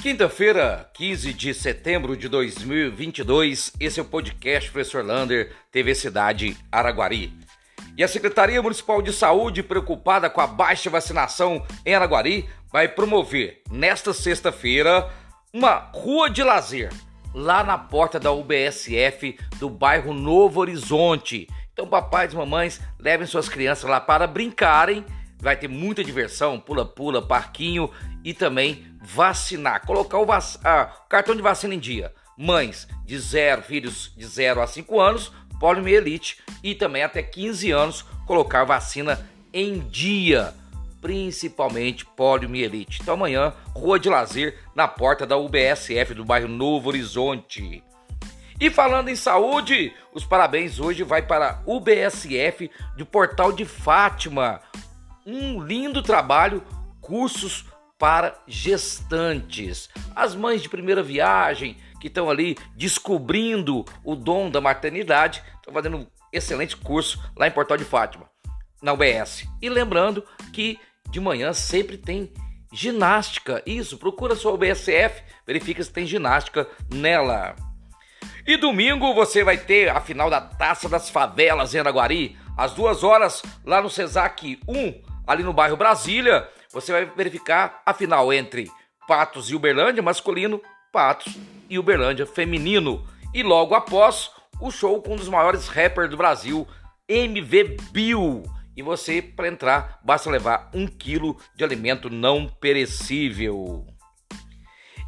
Quinta-feira, 15 de setembro de 2022, esse é o podcast Professor Lander, TV Cidade Araguari. E a Secretaria Municipal de Saúde, preocupada com a baixa vacinação em Araguari, vai promover nesta sexta-feira uma rua de lazer lá na porta da UBSF do bairro Novo Horizonte. Então, papais e mamães, levem suas crianças lá para brincarem. Vai ter muita diversão, pula-pula, parquinho e também vacinar, colocar o, vac... ah, cartão de vacina em dia. Mães de zero, filhos de 0 a 5 anos, poliomielite e também até 15 anos, colocar vacina em dia, principalmente poliomielite. Então amanhã, Rua de Lazer, na porta da UBSF do bairro Novo Horizonte. E falando em saúde, os parabéns hoje vai para a UBSF do Portal de Fátima. Um lindo trabalho, cursos para gestantes, as mães de primeira viagem que estão ali descobrindo o dom da maternidade, estão fazendo um excelente curso lá em Portal de Fátima, na UBS. E lembrando que de manhã sempre tem ginástica. Isso, procura sua UBSF, verifica se tem ginástica nela. E domingo você vai ter a final da Taça das Favelas em Araguari, às duas horas, lá no Cesac 1, ali no bairro Brasília você vai verificar a final entre Patos e Uberlândia masculino, Patos e Uberlândia feminino. E logo após, o show com um dos maiores rappers do Brasil, MV Bill. E você, para entrar, basta levar um quilo de alimento não perecível.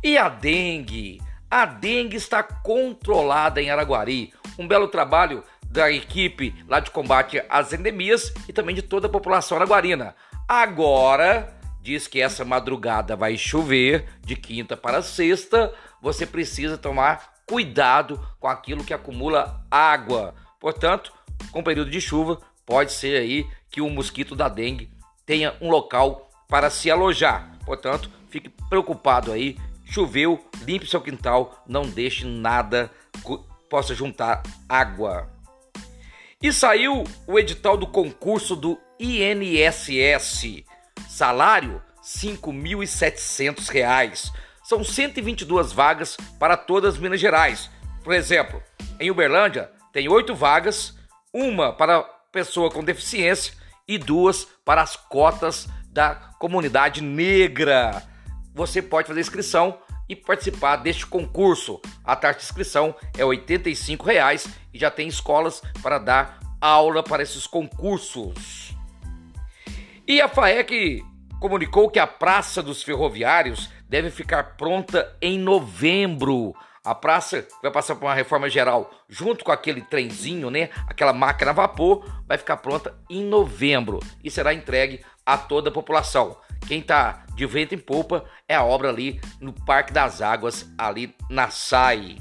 E a dengue? A dengue está controlada em Araguari. Um belo trabalho da equipe lá de combate às endemias e também de toda a população araguarina. Agora, diz que essa madrugada vai chover de quinta para sexta, você precisa tomar cuidado com aquilo que acumula água. Portanto, com período de chuva, pode ser aí que o mosquito da dengue tenha um local para se alojar. Portanto, fique preocupado aí. Choveu, limpe seu quintal, não deixe nada possa juntar água. E saiu o edital do concurso do INSS. Salário R$ 5.700. São 122 vagas para todas as Minas Gerais. Por exemplo, em Uberlândia tem oito vagas, uma para pessoa com deficiência e duas para as cotas da comunidade negra. Você pode fazer inscrição e participar deste concurso. A taxa de inscrição é R$ 85,00 e já tem escolas para dar aula para esses concursos. E a FAEC comunicou que a Praça dos Ferroviários deve ficar pronta em novembro. A praça vai passar por uma reforma geral junto com aquele trenzinho, né? Aquela máquina a vapor vai ficar pronta em novembro e será entregue a toda a população. Quem está de vento em polpa é a obra ali no Parque das Águas, ali na SAI.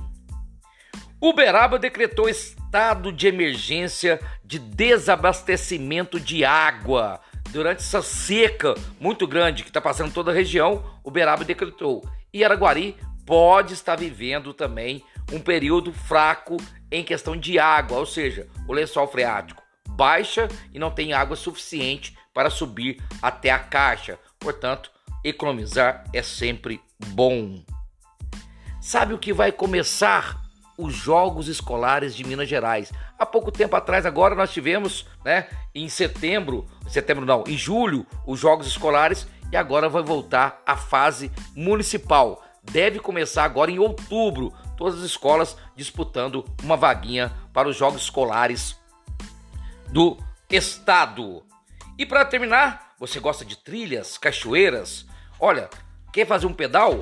Uberaba decretou estado de emergência de desabastecimento de água durante essa seca muito grande que está passando toda a região, Uberaba decretou. E Araguari pode estar vivendo também um período fraco em questão de água, ou seja, o lençol freático baixa e não tem água suficiente para subir até a caixa. Portanto, economizar é sempre bom. Sabe o que vai começar os Jogos Escolares de Minas Gerais. Há pouco tempo atrás, agora nós tivemos, né, em setembro, setembro não, em julho, os Jogos Escolares e agora vai voltar a fase municipal. Deve começar agora em outubro, todas as escolas disputando uma vaguinha para os Jogos Escolares do estado. E para terminar, você gosta de trilhas, cachoeiras? Olha, quer fazer um pedal?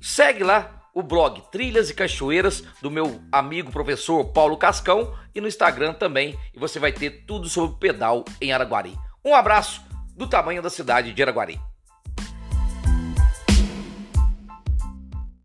Segue lá o blog Trilhas e Cachoeiras do meu amigo professor Paulo Cascão e no Instagram também, e você vai ter tudo sobre pedal em Araguari. Um abraço do tamanho da cidade de Araguari.